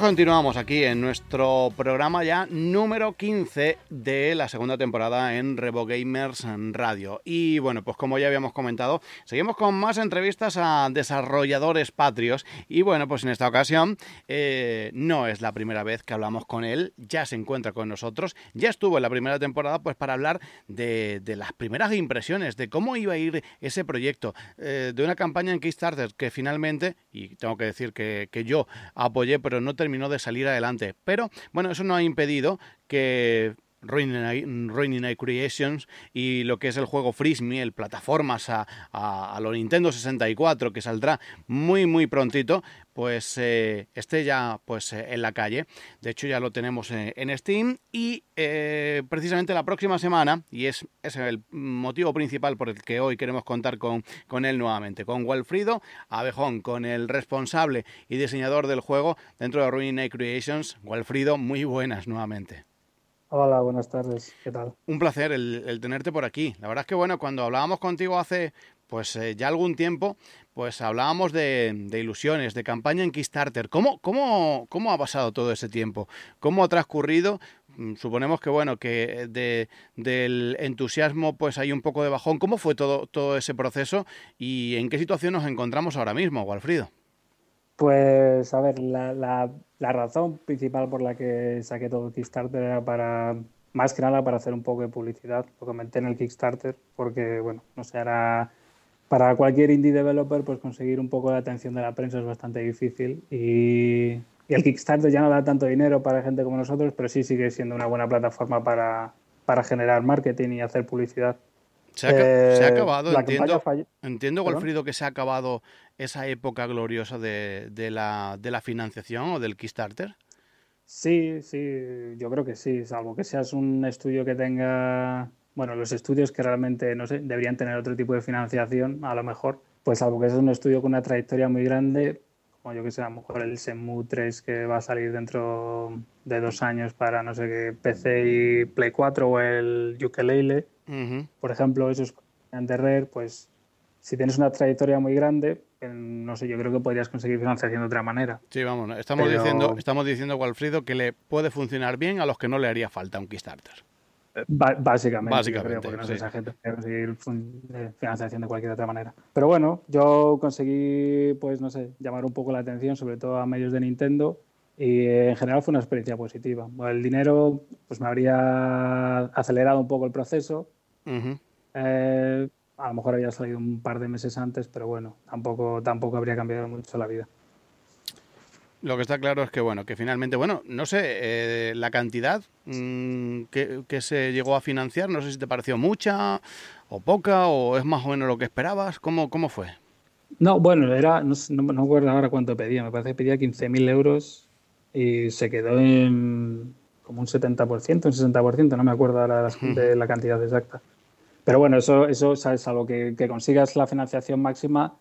Continuamos aquí en nuestro programa ya número 15 de la segunda temporada en Revo Gamers Radio. Y bueno, pues como ya habíamos comentado, seguimos con más entrevistas a desarrolladores patrios. Y bueno, pues en esta ocasión eh, no es la primera vez que hablamos con él, ya se encuentra con nosotros, ya estuvo en la primera temporada pues para hablar de, las primeras impresiones, de cómo iba a ir ese proyecto, eh, de una campaña en Kickstarter que finalmente, y tengo que decir que, que yo apoyé, pero no terminó de salir adelante. Pero bueno, eso no ha impedido que Ruining Night Creations y lo que es el juego Frisme, el plataformas a, a, lo Nintendo 64 que saldrá muy muy prontito, pues eh, esté ya pues eh, en la calle. De hecho ya lo tenemos eh, en Steam y precisamente la próxima semana, y es, es, el motivo principal por el que hoy queremos contar con, con él nuevamente, con Walfrido Abejón, con el responsable y diseñador del juego dentro de Night Creations. Walfrido, muy buenas nuevamente. Hola, buenas tardes. ¿Qué tal? Un placer el, tenerte por aquí. La verdad es que, bueno, cuando hablábamos contigo hace pues eh, ya algún tiempo, pues hablábamos de, ilusiones, de campaña en Kickstarter. ¿Cómo, cómo, ¿Cómo ha pasado todo ese tiempo? ¿Cómo ha transcurrido? Mm, suponemos que, bueno, que de, del entusiasmo pues hay un poco de bajón. ¿Cómo fue todo, todo ese proceso y en qué situación nos encontramos ahora mismo, Walfrido? Pues, a ver, la, la, razón principal por la que saqué todo Kickstarter era para, más que nada para hacer un poco de publicidad. Lo comenté en el Kickstarter porque, bueno, no sé, era para cualquier indie developer, pues conseguir un poco de atención de la prensa es bastante difícil y, y el Kickstarter ya no da tanto dinero para gente como nosotros, pero sí sigue siendo una buena plataforma para, para generar marketing y hacer publicidad. Se ha, eh, acabado, entiendo, entiendo Golfrido, que se ha acabado esa época gloriosa de, de, la, de la financiación o del Kickstarter. Sí, sí, yo creo que sí, salvo que seas un estudio que tenga, bueno, los estudios que realmente, no sé, deberían tener otro tipo de financiación, a lo mejor, pues salvo que seas un estudio con una trayectoria muy grande, como yo que sé, a lo mejor el Semu 3 que va a salir dentro de dos años para, no sé qué, PC y Play 4 o el Ukulele, por ejemplo, esos de Rare, pues si tienes una trayectoria muy grande, no sé, yo creo que podrías conseguir financiación de otra manera. Sí, vamos, estamos diciendo, estamos diciendo, Walfrido, que le puede funcionar bien a los que no le haría falta un Kickstarter. Eh, básicamente, básicamente porque no sé, esa gente puede conseguir eh, financiación de cualquier otra manera. Pero bueno, yo conseguí, pues no sé, llamar un poco la atención, sobre todo a medios de Nintendo, y en general fue una experiencia positiva. El dinero, pues me habría acelerado un poco el proceso. eh, a lo mejor había salido un par de meses antes, pero bueno, tampoco, tampoco habría cambiado mucho la vida. Lo que está claro es que, bueno, que finalmente, bueno, no sé, eh, la cantidad mm, que, se llegó a financiar, no sé si te pareció mucha o poca, o es más o menos lo que esperabas, ¿cómo, cómo fue? No, bueno, era, no, no, no recuerdo ahora cuánto pedía, me parece que pedía 15.000 euros y se quedó en como un 70%, un 60%, no me acuerdo ahora de la cantidad exacta. Pero bueno, eso, eso ¿sabes? algo que, que consigas la financiación máxima,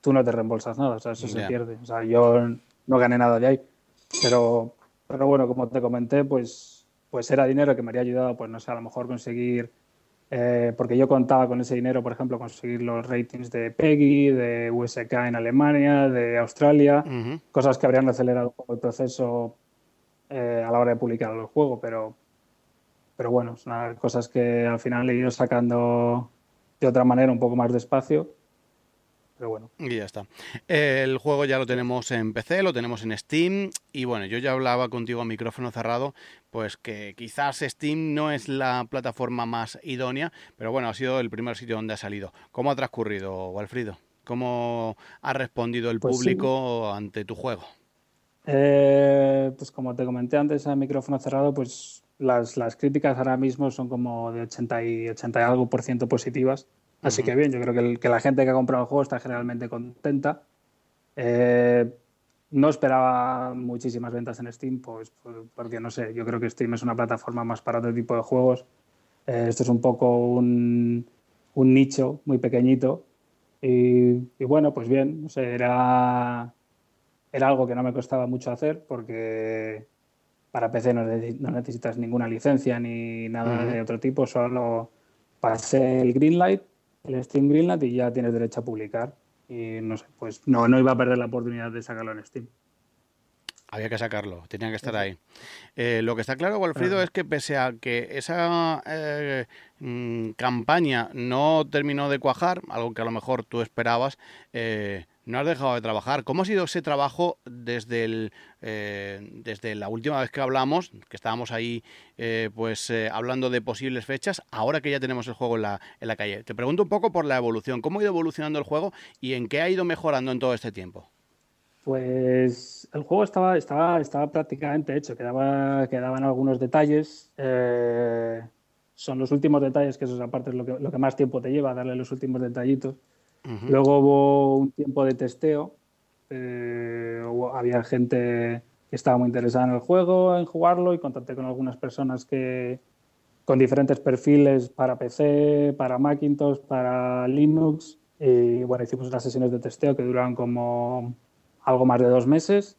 tú no te reembolsas nada, o sea, eso se pierde. O sea, yo no gané nada de ahí. Pero, pero bueno, como te comenté, pues, pues era dinero que me habría ayudado, pues no sé, a lo mejor conseguir, eh, porque yo contaba con ese dinero, por ejemplo, conseguir los ratings de PEGI, de USK en Alemania, de Australia, cosas que habrían acelerado un poco el proceso eh, a la hora de publicar el juego, pero, pero bueno, son cosas que al final he ido sacando de otra manera, un poco más despacio. Pero bueno. Y ya está. El juego ya lo tenemos en PC, lo tenemos en Steam. Y bueno, yo ya hablaba contigo a micrófono cerrado, pues que quizás Steam no es la plataforma más idónea, pero bueno, ha sido el primer sitio donde ha salido. ¿Cómo ha transcurrido, Walfrido? ¿Cómo ha respondido el pues público ante tu juego? Eh, pues como te comenté antes a micrófono cerrado, pues las, las, críticas ahora mismo son como de 80 y 80 y algo por ciento positivas. Así que bien, yo creo que, que, la gente que ha comprado el juego está generalmente contenta. Eh, no esperaba muchísimas ventas en Steam, pues porque no sé, yo creo que Steam es una plataforma más para otro tipo de juegos. Eh, esto es un poco un, un nicho muy pequeñito. Y, y, bueno, pues bien, no sé, era, era algo que no me costaba mucho hacer porque para PC no, no necesitas ninguna licencia ni nada de otro tipo, solo pasé el Greenlight, el Steam Greenlight y ya tienes derecho a publicar. Y no sé, pues no, no iba a perder la oportunidad de sacarlo en Steam. Había que sacarlo, tenía que estar ahí. Eh, lo que está claro, Walfrido, es que pese a que esa eh, mm, campaña no terminó de cuajar, algo que a lo mejor tú esperabas, eh, no has dejado de trabajar. ¿Cómo ha sido ese trabajo desde, el, desde la última vez que hablamos, que estábamos ahí pues hablando de posibles fechas, ahora que ya tenemos el juego en la, en la calle? Te pregunto un poco por la evolución. ¿Cómo ha ido evolucionando el juego y en qué ha ido mejorando en todo este tiempo? Pues el juego estaba, estaba, estaba prácticamente hecho, quedaba, quedaban algunos detalles. Eh, son los últimos detalles, que eso es aparte lo que, lo que más tiempo te lleva, darle los últimos detallitos. Luego hubo un tiempo de testeo. Eh, había gente que estaba muy interesada en el juego, en jugarlo, y contacté con algunas personas que con diferentes perfiles para PC, para Macintosh, para Linux. Y bueno, hicimos unas sesiones de testeo que duraron como algo más de dos meses.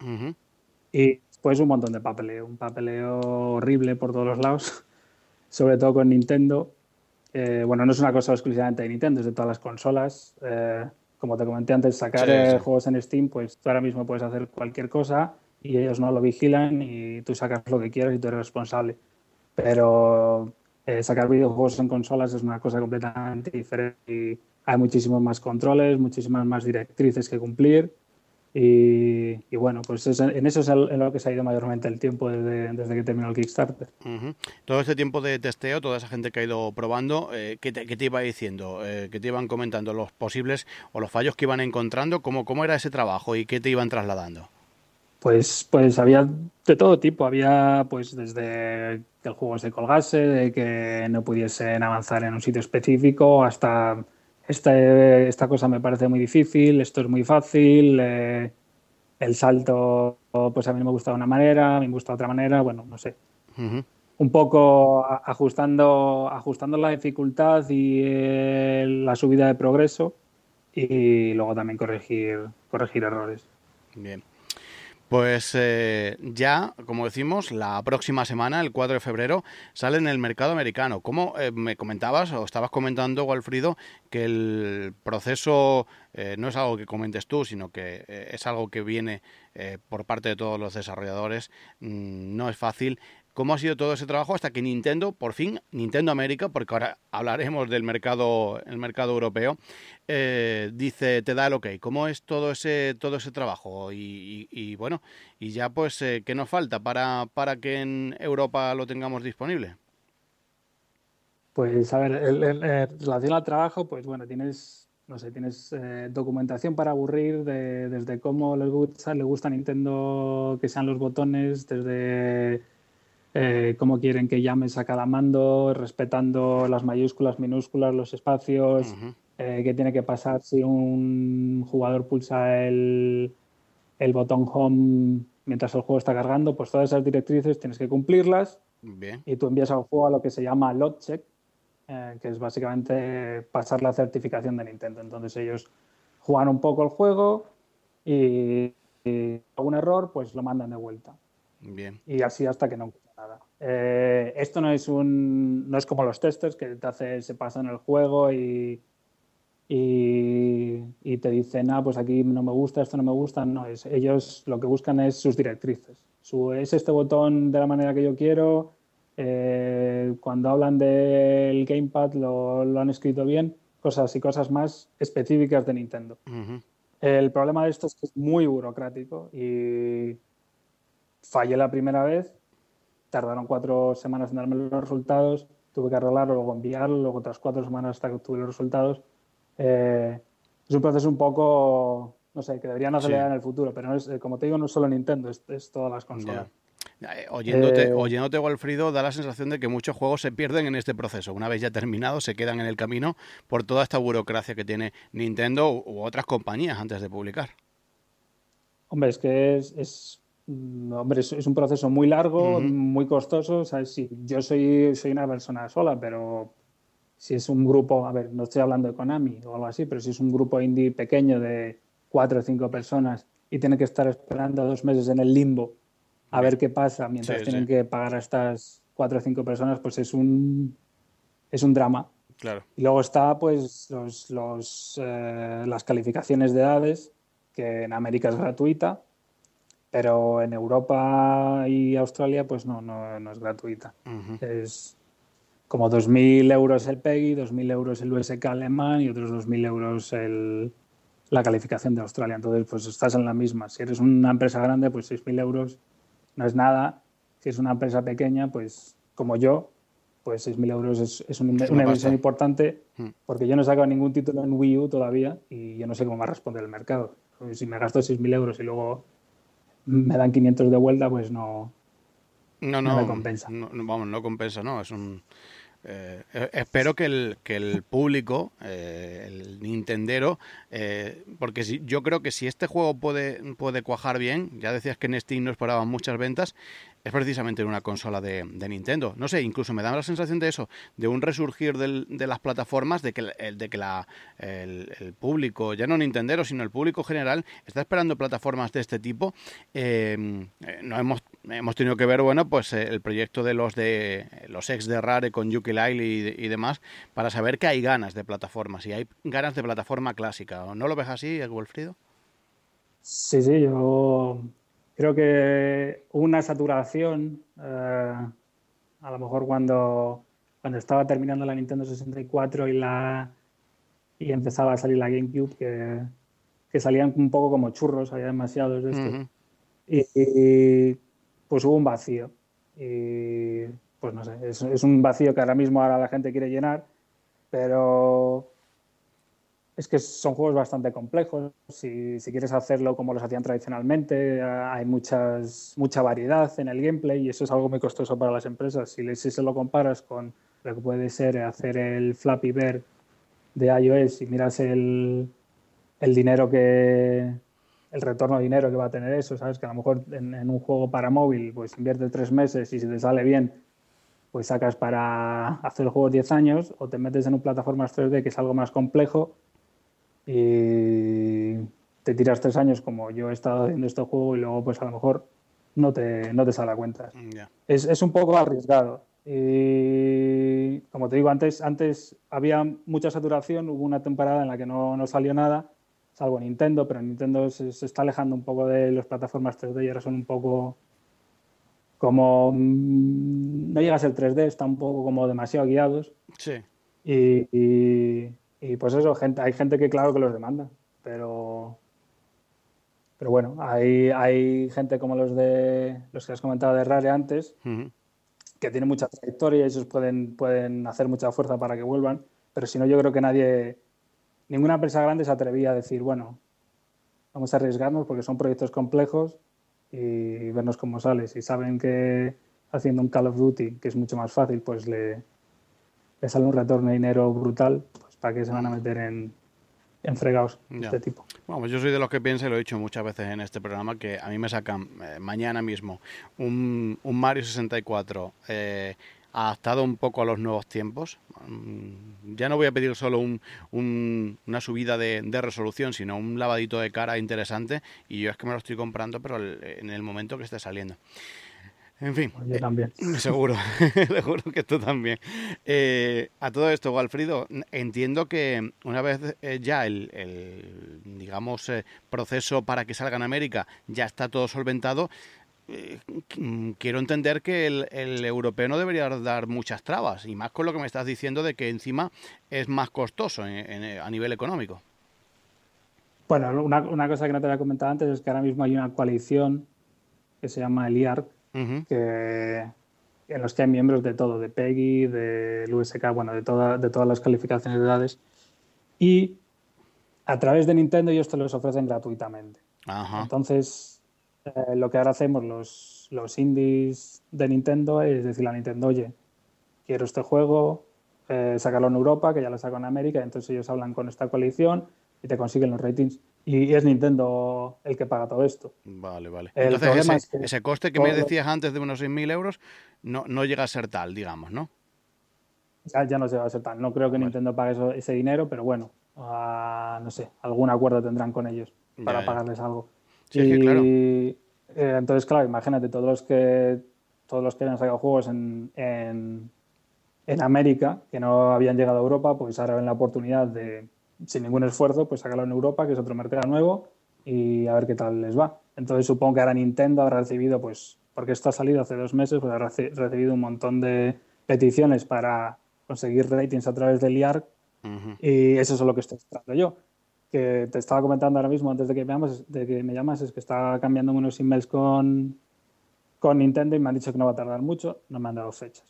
Y después un montón de papeleo, un papeleo horrible por todos los lados, sobre todo con Nintendo. Eh, bueno, no es una cosa exclusivamente de Nintendo, es de todas las consolas. Eh, como te comenté antes, sacar eh, juegos en Steam, pues tú ahora mismo puedes hacer cualquier cosa y ellos no lo vigilan y tú sacas lo que quieras y tú eres responsable. Pero sacar videojuegos en consolas es una cosa completamente diferente y hay muchísimos más controles, muchísimas más directrices que cumplir y, bueno, pues en eso es en lo que se ha ido mayormente el tiempo desde, desde que terminó el Kickstarter. Todo este tiempo de testeo, toda esa gente que ha ido probando, eh, ¿qué, te, te, iba diciendo? Eh, ¿Qué te iban comentando los posibles o los fallos que iban encontrando? ¿Cómo, ¿Cómo era ese trabajo y qué te iban trasladando? Pues, pues había de todo tipo. Había pues desde que el juego se colgase, de que no pudiesen avanzar en un sitio específico, hasta esta cosa me parece muy difícil, esto es muy fácil, eh, el salto, pues a mí me gusta de una manera, a mí me gusta de otra manera, bueno, no sé. Un poco ajustando, ajustando la dificultad y eh, la subida de progreso y luego también corregir, corregir errores. Bien. Pues eh, ya, como decimos, la próxima semana, el 4 de febrero, sale en el mercado americano. ¿Cómo eh, me comentabas o estabas comentando, Walfrido, que el proceso eh, no es algo que comentes tú, sino que es algo que viene por parte de todos los desarrolladores? Mm, no es fácil cómo ha sido todo ese trabajo hasta que Nintendo, por fin, Nintendo América, porque ahora hablaremos del mercado, el mercado europeo, eh, dice, te da el ok. ¿Cómo es todo ese, todo ese trabajo? Y, bueno, y ya pues, eh, ¿qué nos falta para, para que en Europa lo tengamos disponible? Pues a ver, en relación al trabajo, pues bueno, tienes, no sé, tienes eh, documentación para aburrir de, desde cómo les gusta, le gusta a Nintendo que sean los botones, desde eh, cómo quieren que llames a cada mando, respetando las mayúsculas, minúsculas, los espacios, eh, qué tiene que pasar si un jugador pulsa el, el, botón home mientras el juego está cargando, pues todas esas directrices tienes que cumplirlas y tú envías al juego a lo que se llama lot check, eh, que es básicamente pasar la certificación de Nintendo. Entonces ellos juegan un poco el juego y, y algún error, pues lo mandan de vuelta. Bien. Y así hasta que no eh, esto no es un no es como los testers que te hace, se pasan el juego y, y, te dicen, ah, pues aquí no me gusta, esto no me gusta. No, es, ellos lo que buscan es sus directrices. Su, es este botón de la manera que yo quiero. Eh, cuando hablan del gamepad lo, lo, han escrito bien. Cosas y cosas más específicas de Nintendo. El problema de esto es que es muy burocrático y fallé la primera vez tardaron cuatro semanas en darme los resultados, tuve que arreglarlo, luego enviarlo, luego otras cuatro semanas hasta que obtuve los resultados. Eh, es un proceso un poco no sé, que deberían acelerar en el futuro, pero no es, como te digo, no es solo Nintendo, es, todas las consolas. Eh, oyéndote, eh, oyéndote, Walfrido, da la sensación de que muchos juegos se pierden en este proceso. Una vez ya terminado, se quedan en el camino por toda esta burocracia que tiene Nintendo u otras compañías antes de publicar. Hombre, es que es, hombre, es, un proceso muy largo, muy costoso. sí, yo soy, soy una persona sola, pero si es un grupo, a ver, no estoy hablando de Konami o algo así, pero si es un grupo indie pequeño de cuatro o cinco personas y tiene que estar esperando dos meses en el limbo a ver qué pasa mientras tienen que pagar a estas cuatro o cinco personas, pues es un, es un drama. Claro. Y luego está pues los, los eh, las calificaciones de edades, que en América es gratuita, pero en Europa y Australia pues no, no, es gratuita. Es como 2.000 euros el PEGI, 2.000 euros el USK alemán y otros 2.000 euros el, la calificación de Australia. Entonces, pues estás en la misma. Si eres una empresa grande, pues 6.000 euros no es nada. Si es una empresa pequeña, pues como yo, pues 6.000 euros es, una, inversión importante hmm. porque yo no he sacado ningún título en Wii U todavía y yo no sé cómo va a responder el mercado. Si me gasto 6.000 euros y luego me dan 500 de vuelta, pues no, no, no, me compensa. No, vamos, no compensa, no. Es un, eh, eh, espero que el, que el público, eh, el Nintendero, porque si, yo creo que si este juego puede, puede cuajar bien, ya decías que en Steam no esperaban muchas ventas, es precisamente una consola de, Nintendo. No sé, incluso me da la sensación de eso, de un resurgir de las plataformas, de que, de que la, el, público, ya no Nintendero, sino el público general, está esperando plataformas de este tipo. Eh, no hemos, hemos tenido que ver, bueno, pues eh, el proyecto de los de los ex de Rare con Yuki Lyle y, y, demás, para saber que hay ganas de plataformas, y hay ganas de plataforma clásica. ¿No lo ves así, Wolfrido? Sí, sí, yo creo que una saturación, eh, a lo mejor cuando, cuando estaba terminando la Nintendo 64 y, la, y empezaba a salir la GameCube, que, que salían un poco como churros, había demasiados de estos. y, pues hubo un vacío. Y pues no sé, es, es un vacío que ahora mismo ahora la gente quiere llenar, pero es que son juegos bastante complejos. Si, quieres hacerlo como los hacían tradicionalmente, hay muchas, mucha variedad en el gameplay y eso es algo muy costoso para las empresas. Si, si se lo comparas con lo que puede ser hacer el Flappy Bird de iOS y miras el, el dinero que el retorno de dinero que va a tener eso, sabes que a lo mejor en, un juego para móvil pues invierte tres meses y si te sale bien pues sacas para hacer el juego 10 años o te metes en un plataformas 3D que es algo más complejo y te tiras tres años como yo he estado haciendo este juego y luego pues a lo mejor no te, no te sale a cuenta. Mm, es, es, un poco arriesgado. Y como te digo, antes, antes había mucha saturación, hubo una temporada en la que no, no salió nada, salvo Nintendo, pero Nintendo se, está alejando un poco de las plataformas 3D y ahora son un poco como... Mm, no llega a ser 3D, está un poco como demasiado guiados. Sí. y y pues eso, gente, hay gente que claro que los demanda, pero, pero bueno, hay, hay gente como los de los que has comentado de Rare antes, que tienen mucha trayectoria y esos pueden, pueden hacer mucha fuerza para que vuelvan, pero si no, yo creo que nadie, ninguna empresa grande se atrevía a decir, bueno, vamos a arriesgarnos porque son proyectos complejos y vernos cómo sale. Si saben que haciendo un Call of Duty, que es mucho más fácil, pues le, le sale un retorno de dinero brutal, ¿Para qué se van a meter en, en fregados de este tipo? Bueno, pues yo soy de los que piensa, y lo he dicho muchas veces en este programa, que a mí me sacan eh, mañana mismo un, un Mario 64 eh, adaptado un poco a los nuevos tiempos. Mm, ya no voy a pedir solo un, una subida de, de, resolución, sino un lavadito de cara interesante. Y yo es que me lo estoy comprando, pero en el momento que esté saliendo. En fin. Yo también. Eh, seguro, seguro que tú también. Eh, a todo esto, Walfrido, entiendo que una vez eh, ya el, digamos, proceso para que salga en América ya está todo solventado, quiero entender que el, europeo no debería dar muchas trabas, y más con lo que me estás diciendo de que encima es más costoso a nivel económico. Bueno, una, una, cosa que no te había comentado antes es que ahora mismo hay una coalición que se llama el IARC, que, en los que hay miembros de todo, de PEGI, del USK, bueno, de, toda, de todas las calificaciones de edades. Y a través de Nintendo ellos te los ofrecen gratuitamente. Entonces, eh, lo que ahora hacemos los, los indies de Nintendo es decirle a Nintendo, oye, quiero este juego, eh, sacarlo en Europa, que ya lo saco en América, entonces ellos hablan con esta coalición y te consiguen los ratings. Y es Nintendo el que paga todo esto. Vale, vale. entonces ese, coste que me decías antes de unos 6.000 euros no, no llega a ser tal, digamos, ¿no? Ya, ya no llega a ser tal. No creo que Nintendo pague ese dinero, pero bueno, no sé, algún acuerdo tendrán con ellos para pagarles algo. Sí, claro. Eh, entonces, claro, imagínate, todos los que todos los que hayan sacado juegos en, en, en, América, que no habían llegado a Europa, pues ahora ven la oportunidad de, sin ningún esfuerzo, pues sacarlo en Europa, que es otro mercado nuevo, y a ver qué tal les va. Entonces supongo que ahora Nintendo habrá recibido, pues, porque esto ha salido hace dos meses, pues habrá recibido un montón de peticiones para conseguir ratings a través del IARC y eso es lo que estoy esperando yo. Que te estaba comentando ahora mismo antes de que me llamas, de que me llamas es que estaba cambiando unos emails con, con Nintendo y me han dicho que no va a tardar mucho, no me han dado fechas.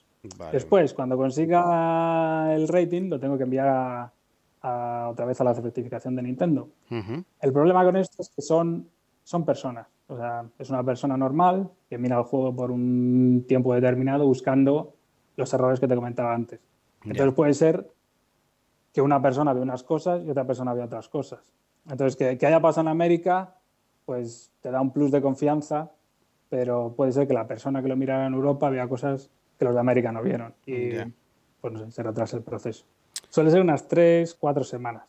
Después, cuando consiga el rating, lo tengo que enviar a, otra vez a la certificación de Nintendo. El problema con esto es que son, son personas. O sea, es una persona normal que mira el juego por un tiempo determinado buscando los errores que te comentaba antes. Entonces puede ser que una persona ve unas cosas y otra persona ve otras cosas. Entonces, que, haya pasado en América, pues te da un plus de confianza, pero puede ser que la persona que lo mirara en Europa vea cosas que los de América no vieron. Y pues no sé, se retrasa el proceso. Suele ser unas tres, cuatro semanas.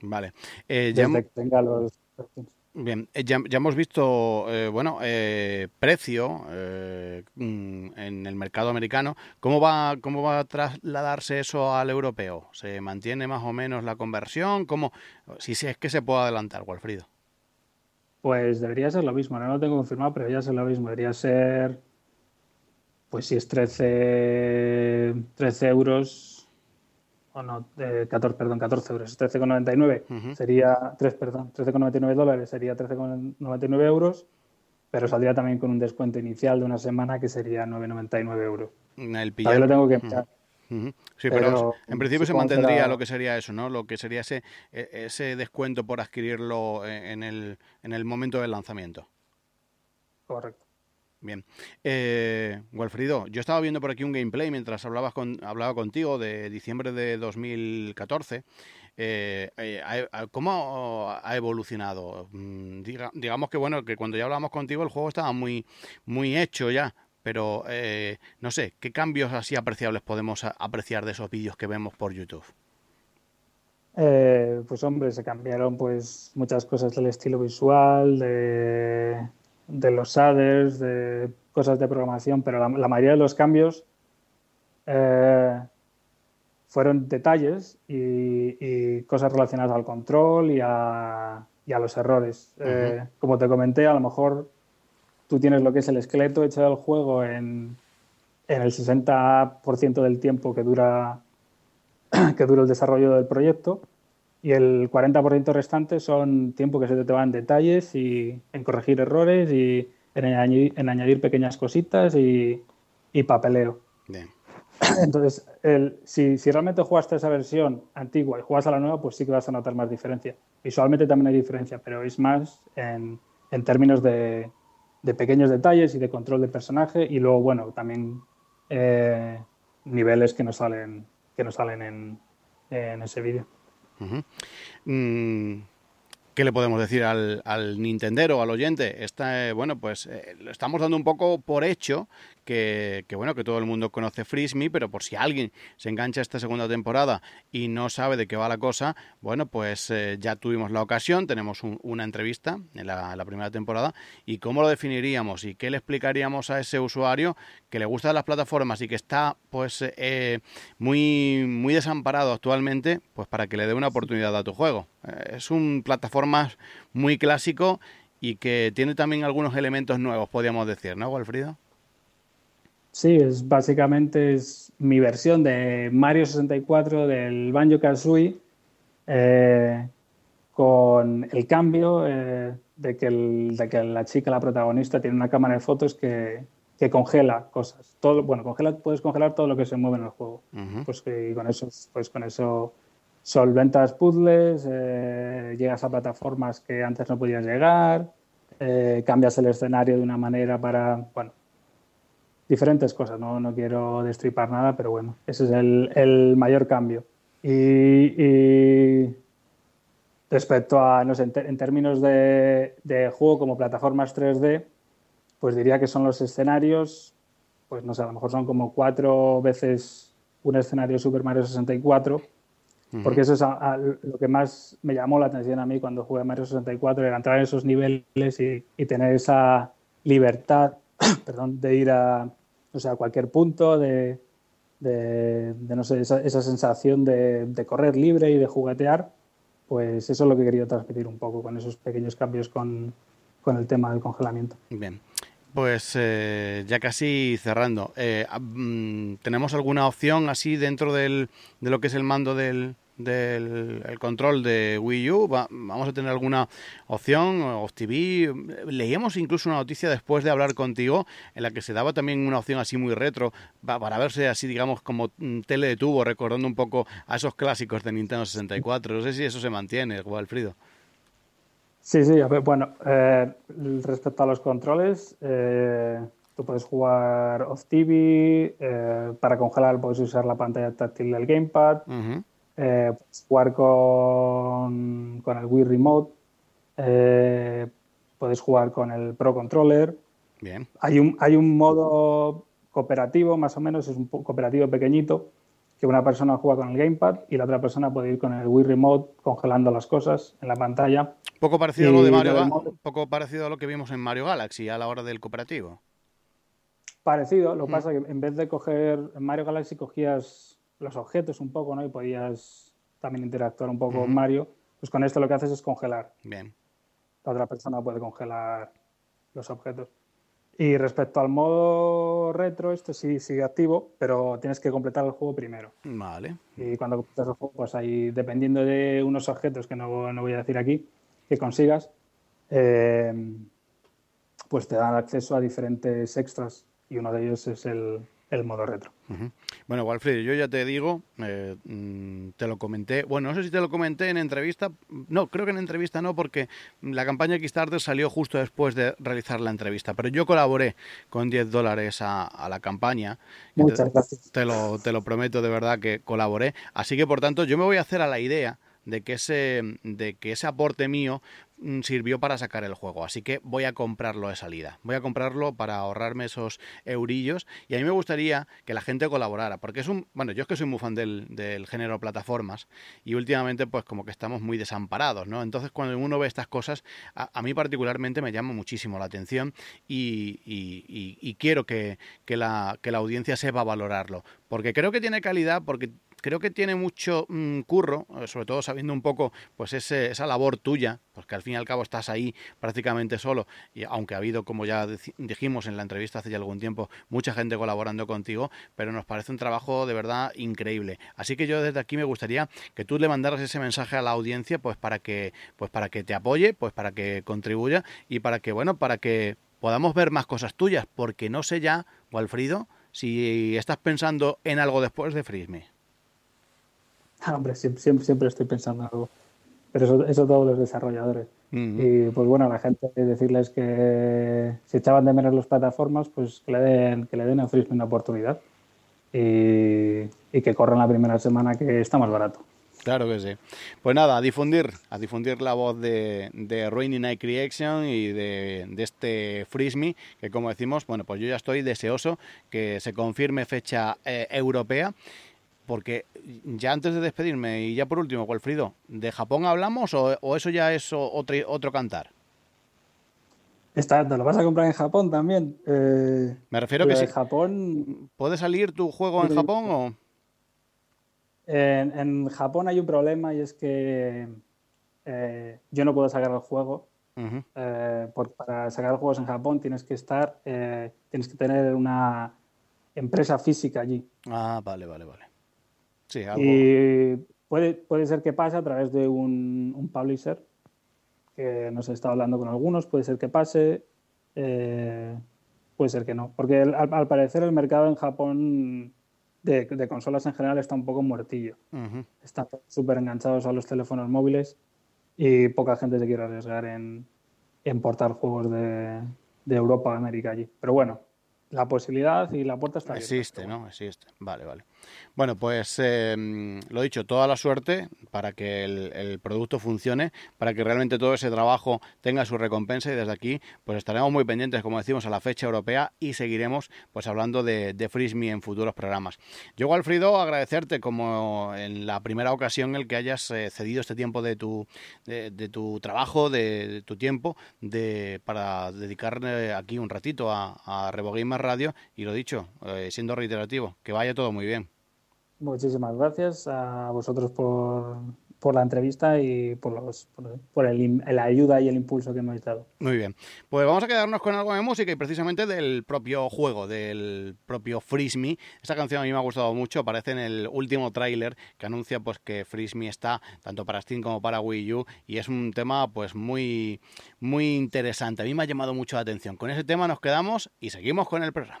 Vale. Eh, Desde que tenga los Bien, eh, ya, hemos visto, eh, bueno, eh, precio mm, en el mercado americano. ¿Cómo va, ¿Cómo va a trasladarse eso al europeo? ¿Se mantiene más o menos la conversión? ¿Cómo, si es que se puede adelantar, Walfrido? Pues debería ser lo mismo, no lo tengo confirmado, pero debería ser lo mismo. Debería ser, pues si es 13, 13 euros, o no, 14, perdón, 14 euros, 13,99 sería 3, perdón, 13,99 dólares sería 13,99 euros, pero saldría también con un descuento inicial de una semana que sería 9,99 euros. El lo tengo que Sí, pero, en principio se mantendría lo que sería eso, ¿no? Lo que sería ese, e, ese descuento por adquirirlo en el, en el momento del lanzamiento. Correcto. Bien. Eh, Walfrido, yo estaba viendo por aquí un gameplay mientras hablabas con, hablaba contigo de diciembre de 2014. Eh, eh ¿Cómo ha evolucionado? Mm, digamos que bueno, que cuando ya hablamos contigo el juego estaba muy, muy hecho ya, pero eh, no sé, ¿qué cambios así apreciables podemos apreciar de esos vídeos que vemos por YouTube? Eh, pues hombre, se cambiaron pues muchas cosas del estilo visual, de de los shaders, de cosas de programación, pero la, mayoría de los cambios eh, fueron detalles y, cosas relacionadas al control y a, los errores. Eh, como te comenté, a lo mejor tú tienes lo que es el esqueleto hecho del juego en, en el 60% del tiempo que dura, que dura el desarrollo del proyecto y el 40% restante son tiempo que se te va en detalles y en corregir errores y en añadir, pequeñas cositas y, papeleo. Entonces, si, realmente jugaste esa versión antigua y juegas a la nueva, pues sí que vas a notar más diferencia. Visualmente también hay diferencia, pero es más en, términos de, pequeños detalles y de control de personaje y luego, bueno, también eh, niveles que no salen, que no salen en, en ese vídeo. Mm, ¿Qué le podemos decir al, al Nintendero, al oyente? Está, eh, bueno, pues eh, lo estamos dando un poco por hecho que, bueno, que todo el mundo conoce Frisme, pero por si alguien se engancha esta segunda temporada y no sabe de qué va la cosa, bueno, pues eh, ya tuvimos la ocasión, tenemos una entrevista en la, primera temporada, y cómo lo definiríamos y qué le explicaríamos a ese usuario que le gustan las plataformas y que está pues eh, muy, muy desamparado actualmente, pues para que le dé una oportunidad a tu juego. Es un plataforma muy clásico y que tiene también algunos elementos nuevos, podríamos decir, ¿no, Walfrido? Sí, es básicamente es mi versión de Mario 64 del Banjo Kazooie eh, con el cambio eh, de, que de, que la chica, la protagonista, tiene una cámara de fotos que, que, congela cosas. Todo, bueno, congela, puedes congelar todo lo que se mueve en el juego. Pues y con eso, pues con eso solventas puzzles, eh, llegas a plataformas que antes no podías llegar, eh, cambias el escenario de una manera para, bueno, diferentes cosas, no, no quiero destripar nada, pero bueno, ese es el, el mayor cambio. Y, respecto a, no sé, en, términos de, juego como plataformas 3D, pues diría que son los escenarios, pues no sé, a lo mejor son como cuatro veces un escenario Super Mario 64 porque eso es lo que más me llamó la atención a mí cuando jugué Mario 64, era entrar en esos niveles y, tener esa libertad perdón, de ir a, o sea, a cualquier punto, de, de, no sé, esa, sensación de, de, correr libre y de juguetear, pues eso es lo que quería transmitir un poco con esos pequeños cambios con, con el tema del congelamiento. Bien. Pues eh, ya casi cerrando, eh, mm, ¿tenemos alguna opción así dentro del, de lo que es el mando del, del control de Wii U? ¿Vamos a tener alguna opción? ¿Off TV? Leíamos incluso una noticia después de hablar contigo en la que se daba también una opción así muy retro para verse así, digamos, como mm, tele de tubo, recordando un poco a esos clásicos de Nintendo 64. No sé si eso se mantiene, Alfredo. Sí, sí, bueno, eh, respecto a los controles, eh, tú puedes jugar off TV, eh, para congelar puedes usar la pantalla táctil del gamepad, puedes jugar con, con, el Wii Remote, puedes jugar con el Pro Controller. Bien. Hay un, hay un modo cooperativo, más o menos, es un cooperativo pequeñito, que una persona juega con el gamepad y la otra persona puede ir con el Wii Remote congelando las cosas en la pantalla. Poco parecido a lo de Mario poco parecido a lo que vimos en Mario Galaxy a la hora del cooperativo. Parecido, lo que pasa es que en vez de coger en Mario Galaxy cogías los objetos un poco, ¿no? Y podías también interactuar un poco con Mario. Pues con esto lo que haces es congelar. Bien. La otra persona puede congelar los objetos. Y respecto al modo retro, este sí sigue activo, pero tienes que completar el juego primero. Vale. Y cuando completas el juego, pues ahí, dependiendo de unos objetos que no, voy a decir aquí, que consigas, eh, pues te dan acceso a diferentes extras y uno de ellos es el, el modo retro. Bueno, Walfrid, yo ya te digo, eh, mm, te lo comenté, bueno, no sé si te lo comenté en entrevista, no, creo que en entrevista no, porque la campaña Kickstarter salió justo después de realizar la entrevista, pero yo colaboré con 10 dólares a, la campaña. Muchas gracias. Te lo, te lo prometo de verdad que colaboré, así que por tanto yo me voy a hacer a la idea de que ese, de que ese aporte mío mm, sirvió para sacar el juego. Así que voy a comprarlo de salida. Voy a comprarlo para ahorrarme esos eurillos. Y a mí me gustaría que la gente colaborara. Porque es un. Bueno, yo es que soy muy fan del, del género plataformas. Y últimamente, pues como que estamos muy desamparados, ¿no? Entonces, cuando uno ve estas cosas, a, mí particularmente me llama muchísimo la atención. Y, y quiero que, que, la, que la audiencia sepa valorarlo. Porque creo que tiene calidad, porque creo que tiene mucho mm, curro, eh, sobre todo sabiendo un poco pues esa labor tuya, porque al fin y al cabo estás ahí prácticamente solo, y aunque ha habido, como ya dijimos en la entrevista hace ya algún tiempo, mucha gente colaborando contigo, pero nos parece un trabajo de verdad increíble. Así que yo desde aquí me gustaría que tú le mandaras ese mensaje a la audiencia, pues para que, pues para que te apoye, pues para que contribuya y para que, bueno, para que podamos ver más cosas tuyas, porque no sé ya, Walfrido, si estás pensando en algo después de Frisme. Ah, hombre, siempre, siempre, estoy pensando algo. Pero eso, eso todos los desarrolladores. Y pues bueno, a la gente decirles que si echaban de menos las plataformas, pues que le den, que le den a Frisbee una oportunidad. Y, que corran la primera semana que está más barato. Claro que sí. Pues nada, a difundir, a difundir la voz de, de Rainy Night Creation y de, de este Frisme, que como decimos, bueno, pues yo ya estoy deseoso que se confirme fecha eh, europea porque ya antes de despedirme y ya por último, Walfrido, ¿de Japón hablamos o, eso ya es otro, otro cantar? Está, ¿Te lo vas a comprar en Japón también? Eh, Me refiero que si Japón... ¿Puede salir tu juego en Japón o...? En, Japón hay un problema y es que eh, yo no puedo sacar el juego. Eh, para sacar juegos en Japón tienes que estar, tienes que tener una empresa física allí. Ah, vale, vale, vale. Y puede, puede ser que pase a través de un, publisher, que nos he estado hablando con algunos, puede ser que pase, eh, puede ser que no. Porque al, parecer el mercado en Japón de, consolas en general está un poco muertillo. Están súper enganchados a los teléfonos móviles y poca gente se quiere arriesgar en, en portar juegos de, de Europa a América allí. Pero bueno, la posibilidad y la puerta está abierta. Existe, ¿no? Existe. Vale, vale. Bueno, pues eh, lo dicho, toda la suerte para que el, producto funcione, para que realmente todo ese trabajo tenga su recompensa y desde aquí pues estaremos muy pendientes, como decimos, a la fecha europea y seguiremos pues hablando de, de en futuros programas. Yo, Alfredo, agradecerte como en la primera ocasión el que hayas eh, cedido este tiempo de tu, de, tu trabajo, de, tu tiempo, de, para dedicarle aquí un ratito a, a Rebogamer Radio y lo dicho, eh, siendo reiterativo, que vaya todo muy bien. Muchísimas gracias a vosotros por, por la entrevista y por, los, por, el, la ayuda y el impulso que me habéis dado. Muy bien. Pues vamos a quedarnos con algo de música y precisamente del propio juego, del propio Freeze Me. Esta canción a mí me ha gustado mucho, aparece en el último tráiler que anuncia pues que Freeze Me está tanto para Steam como para Wii U y es un tema pues muy, muy interesante. A mí me ha llamado mucho la atención. Con ese tema nos quedamos y seguimos con el programa.